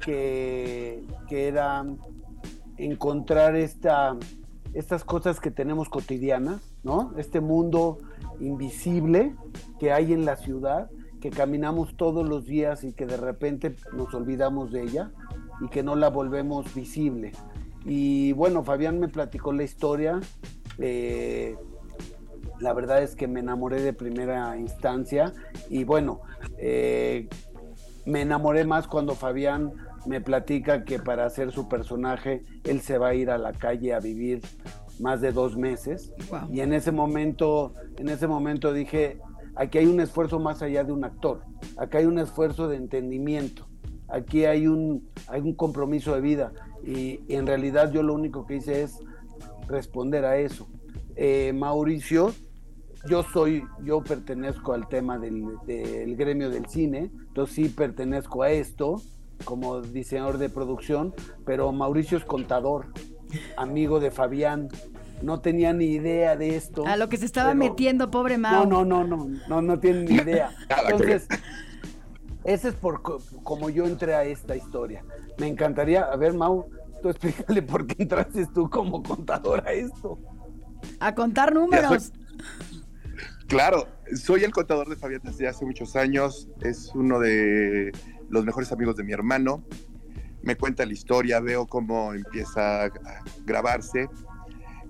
que, que era encontrar esta, estas cosas que tenemos cotidianas, ¿no? Este mundo invisible que hay en la ciudad, que caminamos todos los días y que de repente nos olvidamos de ella y que no la volvemos visible. Y bueno, Fabián me platicó la historia. Eh, la verdad es que me enamoré de primera instancia y bueno, eh, me enamoré más cuando Fabián me platica que para hacer su personaje él se va a ir a la calle a vivir más de dos meses. Wow. y en ese momento en ese momento dije aquí hay un esfuerzo más allá de un actor. Acá hay un esfuerzo de entendimiento. Aquí hay un hay un compromiso de vida y, y en realidad yo lo único que hice es responder a eso. Eh, Mauricio yo soy, yo pertenezco al tema del, del, gremio del cine, entonces sí pertenezco a esto como diseñador de producción, pero Mauricio es contador, amigo de Fabián, no tenía ni idea de esto. A lo que se estaba pero... metiendo, pobre Mau. No, no, no, no, no, no tiene ni idea. [LAUGHS] Entonces, ese es por como yo entré a esta historia. Me encantaría, a ver, Mau, tú explícale por qué entraste tú como contador a esto. A contar números. Claro, soy el contador de Fabián desde hace muchos años, es uno de los mejores amigos de mi hermano, me cuenta la historia, veo cómo empieza a grabarse,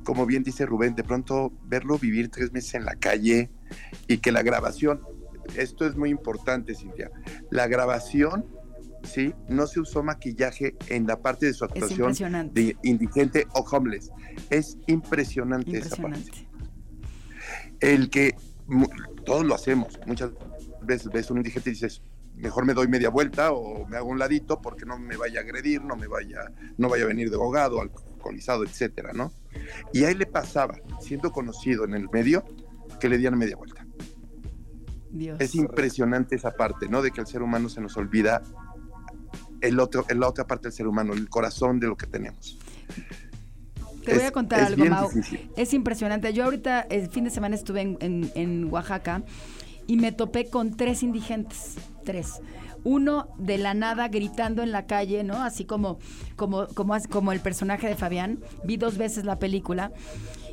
como bien dice Rubén, de pronto verlo vivir tres meses en la calle y que la grabación, esto es muy importante, Cintia, la grabación, sí, no se usó maquillaje en la parte de su actuación de indigente o homeless, es impresionante, impresionante. esa parte. El que todos lo hacemos. Muchas veces ves un indigente y dices, mejor me doy media vuelta o me hago un ladito porque no me vaya a agredir, no me vaya, no vaya a venir de ahogado, alcoholizado, etcétera, ¿no? Y a él le pasaba, siendo conocido en el medio, que le dieran media vuelta. Dios. Es impresionante esa parte, ¿no? De que el ser humano se nos olvida el otro, la otra parte del ser humano, el corazón de lo que tenemos. Te voy a contar algo, Mau. Difícil. Es impresionante. Yo ahorita, el fin de semana estuve en, en, en, Oaxaca y me topé con tres indigentes. Tres. Uno de la nada gritando en la calle, ¿no? Así como, como, como, como el personaje de Fabián. Vi dos veces la película.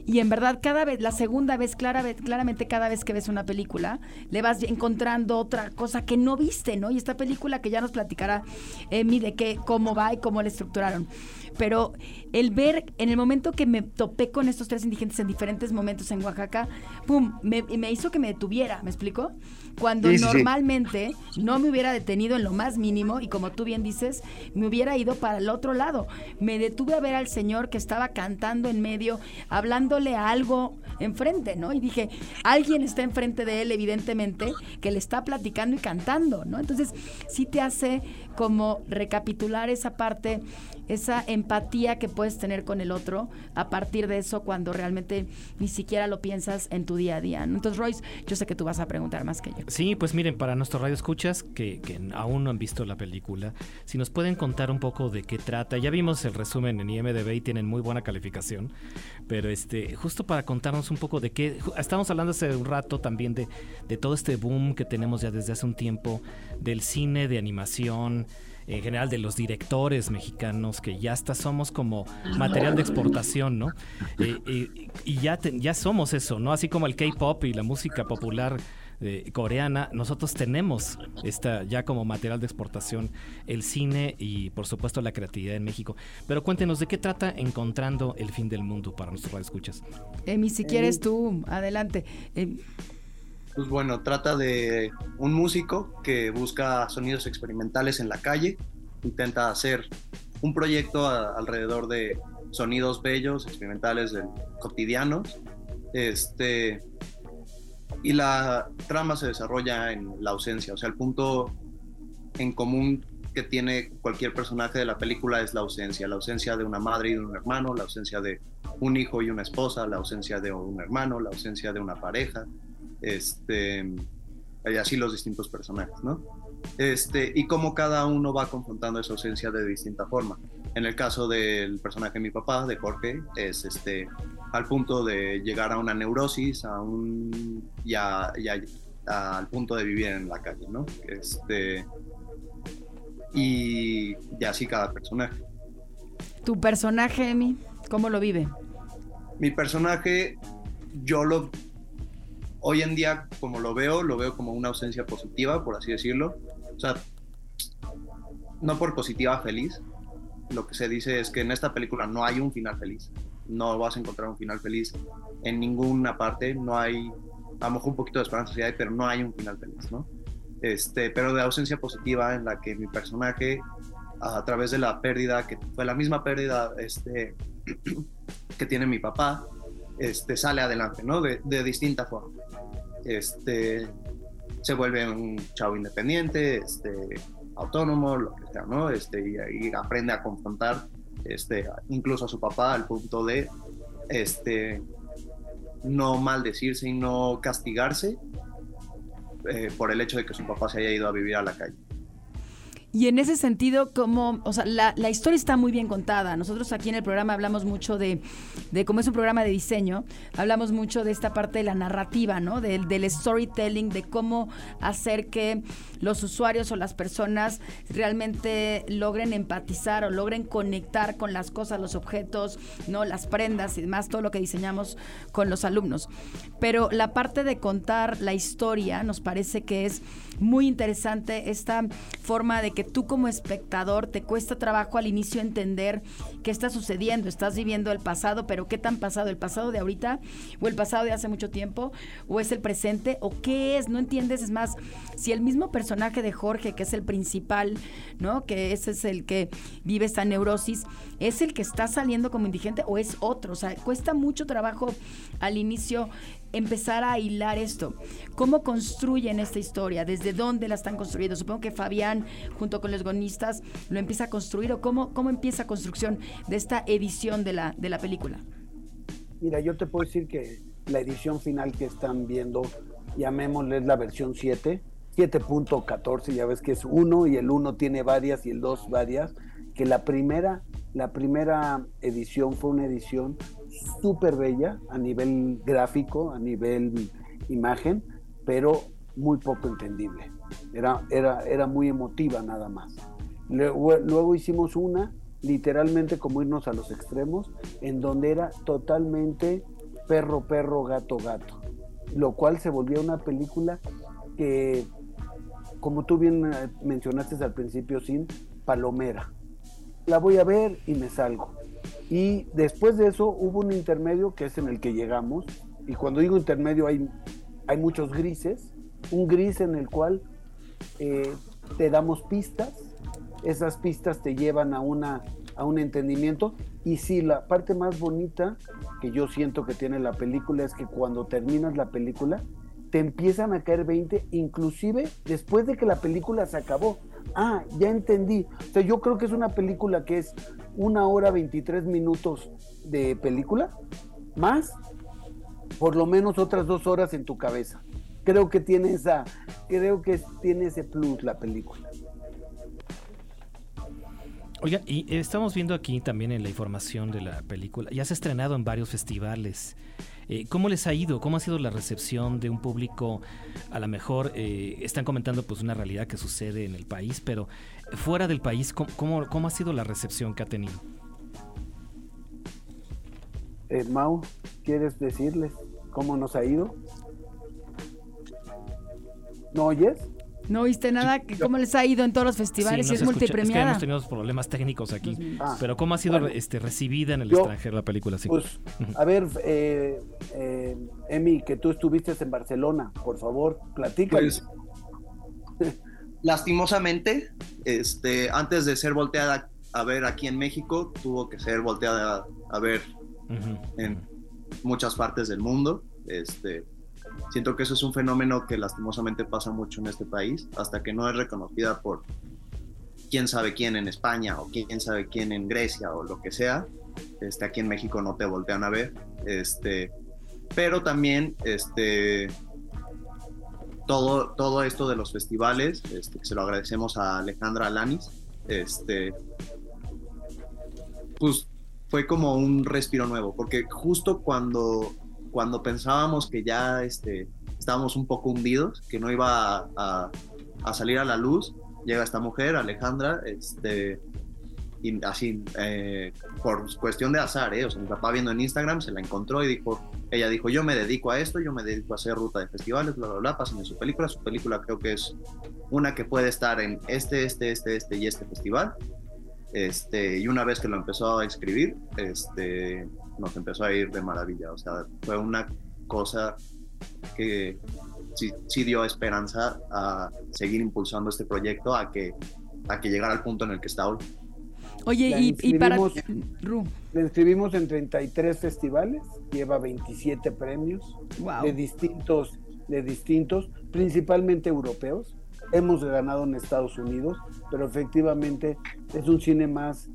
Y en verdad, cada vez, la segunda vez, clara, claramente cada vez que ves una película, le vas encontrando otra cosa que no viste, ¿no? Y esta película que ya nos platicará Emi de qué, cómo va y cómo la estructuraron. Pero el ver, en el momento que me topé con estos tres indigentes en diferentes momentos en Oaxaca, ¡pum! Me, me hizo que me detuviera, ¿me explico? Cuando sí, normalmente sí. no me hubiera detenido en lo más mínimo y como tú bien dices, me hubiera ido para el otro lado. Me detuve a ver al señor que estaba cantando en medio, hablándole a algo enfrente, ¿no? Y dije, alguien está enfrente de él, evidentemente, que le está platicando y cantando, ¿no? Entonces, sí te hace como recapitular esa parte, esa empatía que puedes tener con el otro a partir de eso cuando realmente ni siquiera lo piensas en tu día a día. Entonces, Royce, yo sé que tú vas a preguntar más que yo. Sí, pues miren, para nuestros radio escuchas que, que aún no han visto la película, si nos pueden contar un poco de qué trata. Ya vimos el resumen en IMDB y tienen muy buena calificación, pero este, justo para contarnos un poco de qué, estamos hablando hace un rato también de, de todo este boom que tenemos ya desde hace un tiempo del cine de animación, en general de los directores mexicanos que ya hasta somos como material de exportación, ¿no? Eh, eh, y ya, te, ya somos eso, ¿no? Así como el K-pop y la música popular eh, coreana. Nosotros tenemos esta ya como material de exportación el cine y por supuesto la creatividad en México. Pero cuéntenos de qué trata Encontrando el fin del mundo para nuestros escuchas. Emi, si quieres tú, adelante. Pues bueno, trata de un músico que busca sonidos experimentales en la calle, intenta hacer un proyecto alrededor de sonidos bellos, experimentales, cotidianos. Este, y la trama se desarrolla en la ausencia, o sea, el punto en común que tiene cualquier personaje de la película es la ausencia, la ausencia de una madre y de un hermano, la ausencia de un hijo y una esposa, la ausencia de un hermano, la ausencia de una pareja, este, y así los distintos personajes, ¿no? Este, y cómo cada uno va confrontando esa ausencia de distinta forma. En el caso del personaje de mi papá, de Jorge, es este, al punto de llegar a una neurosis, a un, ya, ya al punto de vivir en la calle, ¿no? Este, y, y así cada personaje. ¿Tu personaje, Emi, cómo lo vive? Mi personaje, yo lo hoy en día, como lo veo, lo veo como una ausencia positiva, por así decirlo. O sea, no por positiva feliz. Lo que se dice es que en esta película no hay un final feliz. No vas a encontrar un final feliz en ninguna parte. No hay, a lo mejor un poquito de esperanza sí hay, pero no hay un final feliz, ¿no? Este, pero de ausencia positiva en la que mi personaje, a través de la pérdida, que fue la misma pérdida este, [CLEARS THROAT] que tiene mi papá, este, sale adelante, ¿no? De, de distinta forma este, se vuelve un chavo independiente, este, autónomo, lo que sea, ¿no? Este, y, aprende a confrontar este, incluso a su papá al punto de este, no maldecirse y no castigarse eh, por el hecho de que su papá se haya ido a vivir a la calle. Y en ese sentido, como, o sea, la, historia está muy bien contada. Nosotros aquí en el programa hablamos mucho de, de cómo es un programa de diseño, hablamos mucho de esta parte de la narrativa, ¿no? Del, del storytelling, de cómo hacer que los usuarios o las personas realmente logren empatizar o logren conectar con las cosas, los objetos, ¿no? Las prendas y demás, todo lo que diseñamos con los alumnos. Pero la parte de contar la historia nos parece que es muy interesante esta forma de que tú como espectador te cuesta trabajo al inicio entender qué está sucediendo. Estás viviendo el pasado, pero ¿qué tan pasado? ¿El pasado de ahorita? ¿O el pasado de hace mucho tiempo? ¿O es el presente? ¿O qué es? No entiendes. Es más, si el mismo personaje de Jorge, que es el principal, ¿no? Que ese es el que vive esta neurosis, ¿es el que está saliendo como indigente o es otro? O sea, cuesta mucho trabajo al inicio empezar a hilar esto. ¿Cómo construyen esta historia? ¿Desde dónde la están construyendo? Supongo que Fabián, junto con los gonistas, lo empieza a construir o cómo, cómo empieza la construcción de esta edición de la, de la película. Mira, yo te puedo decir que la edición final que están viendo, llamémosle la versión 7, 7.14, ya ves que es uno y el 1 tiene varias y el 2 varias, que la primera, la primera edición fue una edición súper bella a nivel gráfico, a nivel imagen, pero muy poco entendible. Era, era, era muy emotiva nada más. Luego, hicimos una, literalmente como irnos a los extremos, en donde era totalmente perro, perro, gato, gato. Lo cual se volvió una película que, como tú bien eh, mencionaste al principio, sin palomera. La voy a ver y me salgo. Y después de eso hubo un intermedio que es en el que llegamos. Y cuando digo intermedio hay, hay muchos grises. Un gris en el cual eh, te damos pistas. Esas pistas te llevan a, una, a un entendimiento. Y sí, la parte más bonita que yo siento que tiene la película es que cuando terminas la película te empiezan a caer 20, inclusive después de que la película se acabó ah, ya entendí. O sea, yo creo que es una película que es una hora 23 minutos de película, más por lo menos otras dos horas en tu cabeza. Creo que tiene esa, creo que tiene ese plus la película. Oiga, y estamos viendo aquí también en la información de la película, ya se ha estrenado en varios festivales. Eh, ¿Cómo les ha ido? ¿Cómo ha sido la recepción de un público? A lo mejor eh, están comentando pues una realidad que sucede en el país, pero fuera del país, ¿cómo, cómo, ha sido la recepción que ha tenido? Eh, Mau, ¿quieres decirles cómo nos ha ido? ¿No oyes? ¿No oíste nada? que ¿Cómo les ha ido en todos los festivales? Sí, no es se escucha. Es que multipremiada. hemos tenido problemas técnicos aquí. Ah, Pero ¿cómo ha sido bueno. este, recibida en el Yo- extranjero la película? Sí. Pues, a ver, eh, eh, Emi, que tú estuviste en Barcelona, por favor, platícanos. Pues, lastimosamente, este, antes de ser volteada a ver aquí en México, tuvo que ser volteada a ver en muchas partes del mundo. Este, siento que eso es un fenómeno que lastimosamente pasa mucho en este país, hasta que no es reconocida por quién sabe quién en España o quién sabe quién en Grecia o lo que sea. Este, aquí en México no te voltean a ver. Este, pero también este, todo, todo esto de los festivales, este, se lo agradecemos a Alejandra Alanis, este, pues fue como un respiro nuevo, porque justo cuando, cuando pensábamos que ya este, estábamos un poco hundidos, que no iba a, salir a la luz, llega esta mujer, Alejandra, este, y así, eh, por cuestión de azar, ¿eh? o sea, mi papá viendo en Instagram se la encontró y dijo, ella dijo, yo me dedico a esto, yo me dedico a hacer ruta de festivales, bla, bla, bla, pásenme su película, su película creo que es una que puede estar en este, este, este, este y este festival, este, y una vez que lo empezó a escribir, este, nos empezó a ir de maravilla. O sea, fue una cosa que sí, sí dio esperanza a seguir impulsando este proyecto a que, a que llegara al punto en el que está hoy. Oye, La y, y para... La inscribimos en 33 festivales, lleva 27 premios wow. de distintos, de distintos, principalmente europeos. Hemos ganado en Estados Unidos, pero efectivamente es un cine más,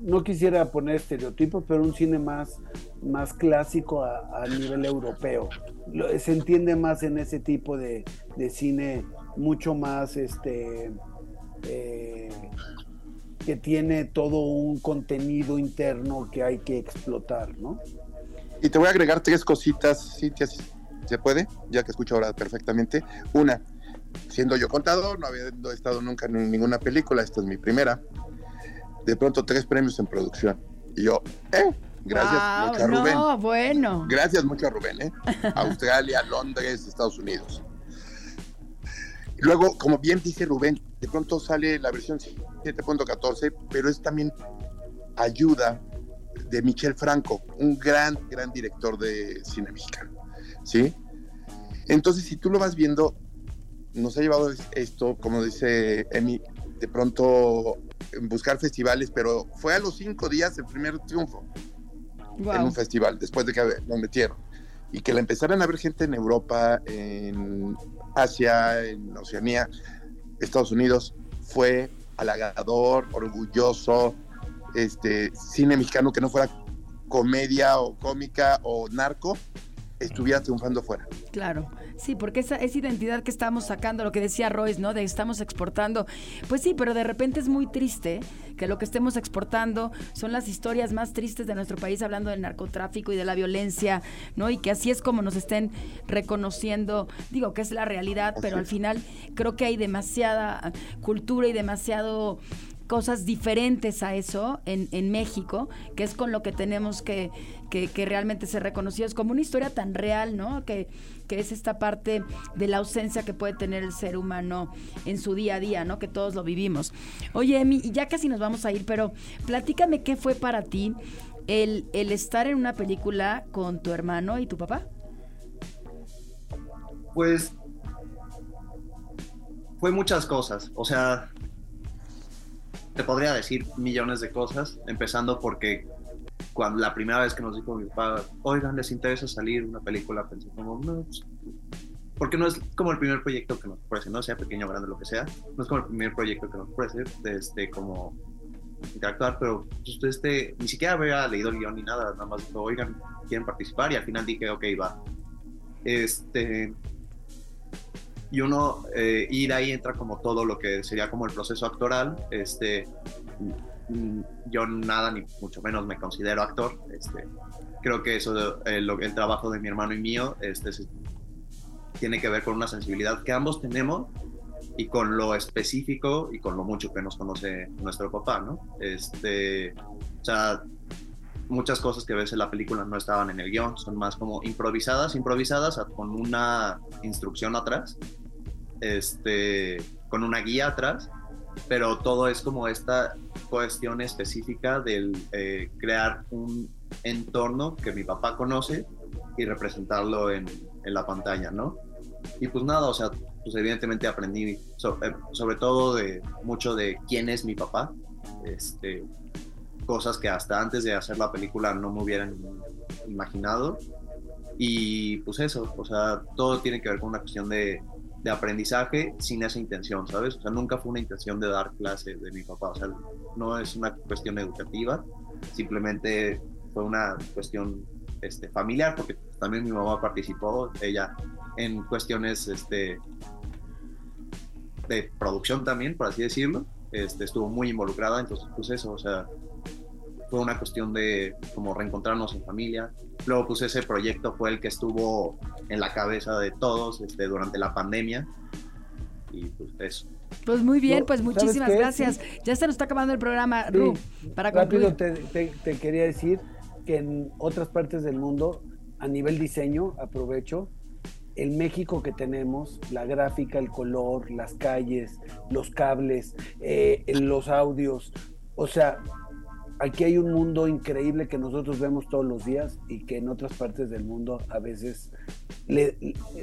no quisiera poner estereotipos, pero un cine más, más clásico a, nivel europeo. Se entiende más en ese tipo de, de cine, mucho más este eh, que tiene todo un contenido interno que hay que explotar, ¿no? Y te voy a agregar tres cositas, Cintia, si se puede, ya que escucho ahora perfectamente. Una, siendo yo contador, no habiendo estado nunca en ninguna película, esta es mi primera. De pronto tres premios en producción. Y yo, ¿eh? Gracias Wow, mucho a Rubén. No, bueno. Gracias mucho a Rubén, ¿eh? [LAUGHS] Australia, Londres, Estados Unidos. Luego, como bien dice Rubén, de pronto sale la versión 7.14, pero es también ayuda de Michel Franco, un gran, gran director de cine mexicano, ¿sí? Entonces, si tú lo vas viendo, nos ha llevado esto, como dice Emi, de pronto buscar festivales, pero fue a los cinco días el primer triunfo en un festival, después de que lo metieron. Y que la empezaran a ver gente en Europa, en Asia, en Oceanía, Estados Unidos, fue halagador, orgulloso, este, cine mexicano que no fuera comedia o cómica o narco, estuviera triunfando fuera. Claro, sí, porque esa, esa identidad que estamos sacando, lo que decía Royce, ¿no? De estamos exportando, pues sí, pero de repente es muy triste que lo que estemos exportando son las historias más tristes de nuestro país, hablando del narcotráfico y de la violencia, ¿no? Y que así es como nos estén reconociendo, digo que es la realidad, pero al final creo que hay demasiada cultura y demasiado cosas diferentes a eso en, en México, que es con lo que tenemos que, que, que realmente ser reconocidos como una historia tan real, ¿no? Que, que es esta parte de la ausencia que puede tener el ser humano en su día a día, ¿no? Que todos lo vivimos. Oye, Emi, ya casi nos vamos a ir, pero platícame qué fue para ti el, el estar en una película con tu hermano y tu papá. Pues fue muchas cosas, o sea, te podría decir millones de cosas, empezando porque cuando la primera vez que nos dijo mi papá, oigan, ¿les interesa salir una película? Pensé como, no, pues, porque no es como el primer proyecto que nos ofrece, no sea pequeño grande, lo que sea, no es como el primer proyecto que nos ofrece, este, como interactuar, pero pues, este, ni siquiera había leído el guion ni nada, nada más dijo, oigan, quieren participar, y al final dije, ok, va. Este, y uno, eh, y de ahí entra como todo lo que sería como el proceso actoral, este, mm, yo nada ni mucho menos me considero actor, este, creo que eso, eh, lo- el trabajo de mi hermano y mío, este, tiene que ver con una sensibilidad que ambos tenemos y con lo específico y con lo mucho que nos conoce nuestro papá, ¿no? Este, o sea, muchas cosas que ves en la película no estaban en el guion, son más como improvisadas, improvisadas con una instrucción atrás. este, con una guía atrás, pero todo es como esta cuestión específica del eh, crear un entorno que mi papá conoce y representarlo en, en, la pantalla, ¿no? Y pues nada, o sea, pues evidentemente aprendí sobre, eh, sobre todo de mucho de quién es mi papá, este, cosas que hasta antes de hacer la película no me hubieran imaginado. Y pues eso, o sea, todo tiene que ver con una cuestión de, de aprendizaje sin esa intención, ¿sabes? O sea, nunca fue una intención de dar clase de mi papá, o sea, no es una cuestión educativa, simplemente fue una cuestión este, familiar, porque también mi mamá participó, ella, en cuestiones este, de producción también, por así decirlo, este, estuvo muy involucrada, entonces pues eso, o sea, fue una cuestión de como reencontrarnos en familia. Luego pues ese proyecto fue el que estuvo en la cabeza de todos este, durante la pandemia y pues eso. Pues muy bien, pues muchísimas gracias. Ya se nos está acabando el programa, Ru, para Rápido te, te, quería decir que en otras partes del mundo, a nivel diseño, aprovecho, el México que tenemos, la gráfica, el color, las calles, los cables, eh, los audios, o sea, aquí hay un mundo increíble que nosotros vemos todos los días y que en otras partes del mundo a veces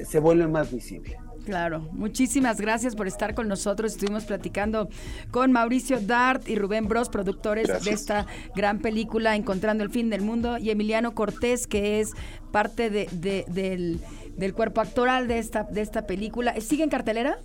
se vuelve más visible. Claro, muchísimas gracias por estar con nosotros. Estuvimos platicando con Mauricio Dart y Rubén Bros, productores de esta gran película Encontrando el fin del mundo, y Emiliano Cortés, que es parte del, del, cuerpo actoral de esta, de esta película. ¿Sigue en cartelera?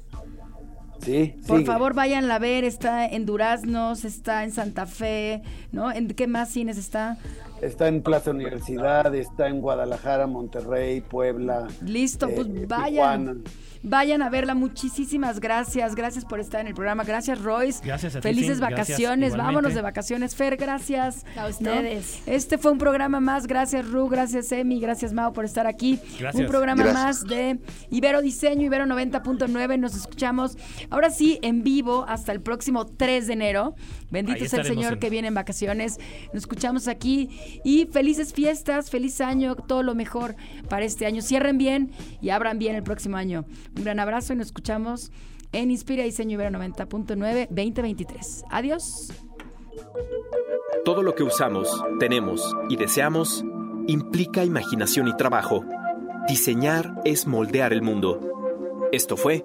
Sí, Por favor, vayan a ver, está en Duraznos, está en Santa Fe, ¿no? ¿En qué más cines está? Está en Plaza Universidad, está en Guadalajara, Monterrey, Puebla. Listo, pues eh, vayan. Vayan a verla. Muchísimas gracias. Gracias por estar en el programa. Gracias, Royce. Gracias a ti, Felices vacaciones. Vámonos de vacaciones. Fer, gracias. A ustedes. Este fue un programa más. Gracias, Ru. Gracias, Emi. Gracias, Mao, por estar aquí. Un programa más de Ibero Diseño, Ibero 90.9. Nos escuchamos ahora sí en vivo hasta el próximo 3 de enero. Bendito sea el Señor que viene en vacaciones. Nos escuchamos aquí y felices fiestas, feliz año, todo lo mejor para este año. Cierren bien y abran bien el próximo año. Un gran abrazo y nos escuchamos en Inspira Diseño Ibero 90.9 2023. Adiós. Todo lo que usamos, tenemos y deseamos implica imaginación y trabajo. Diseñar es moldear el mundo. Esto fue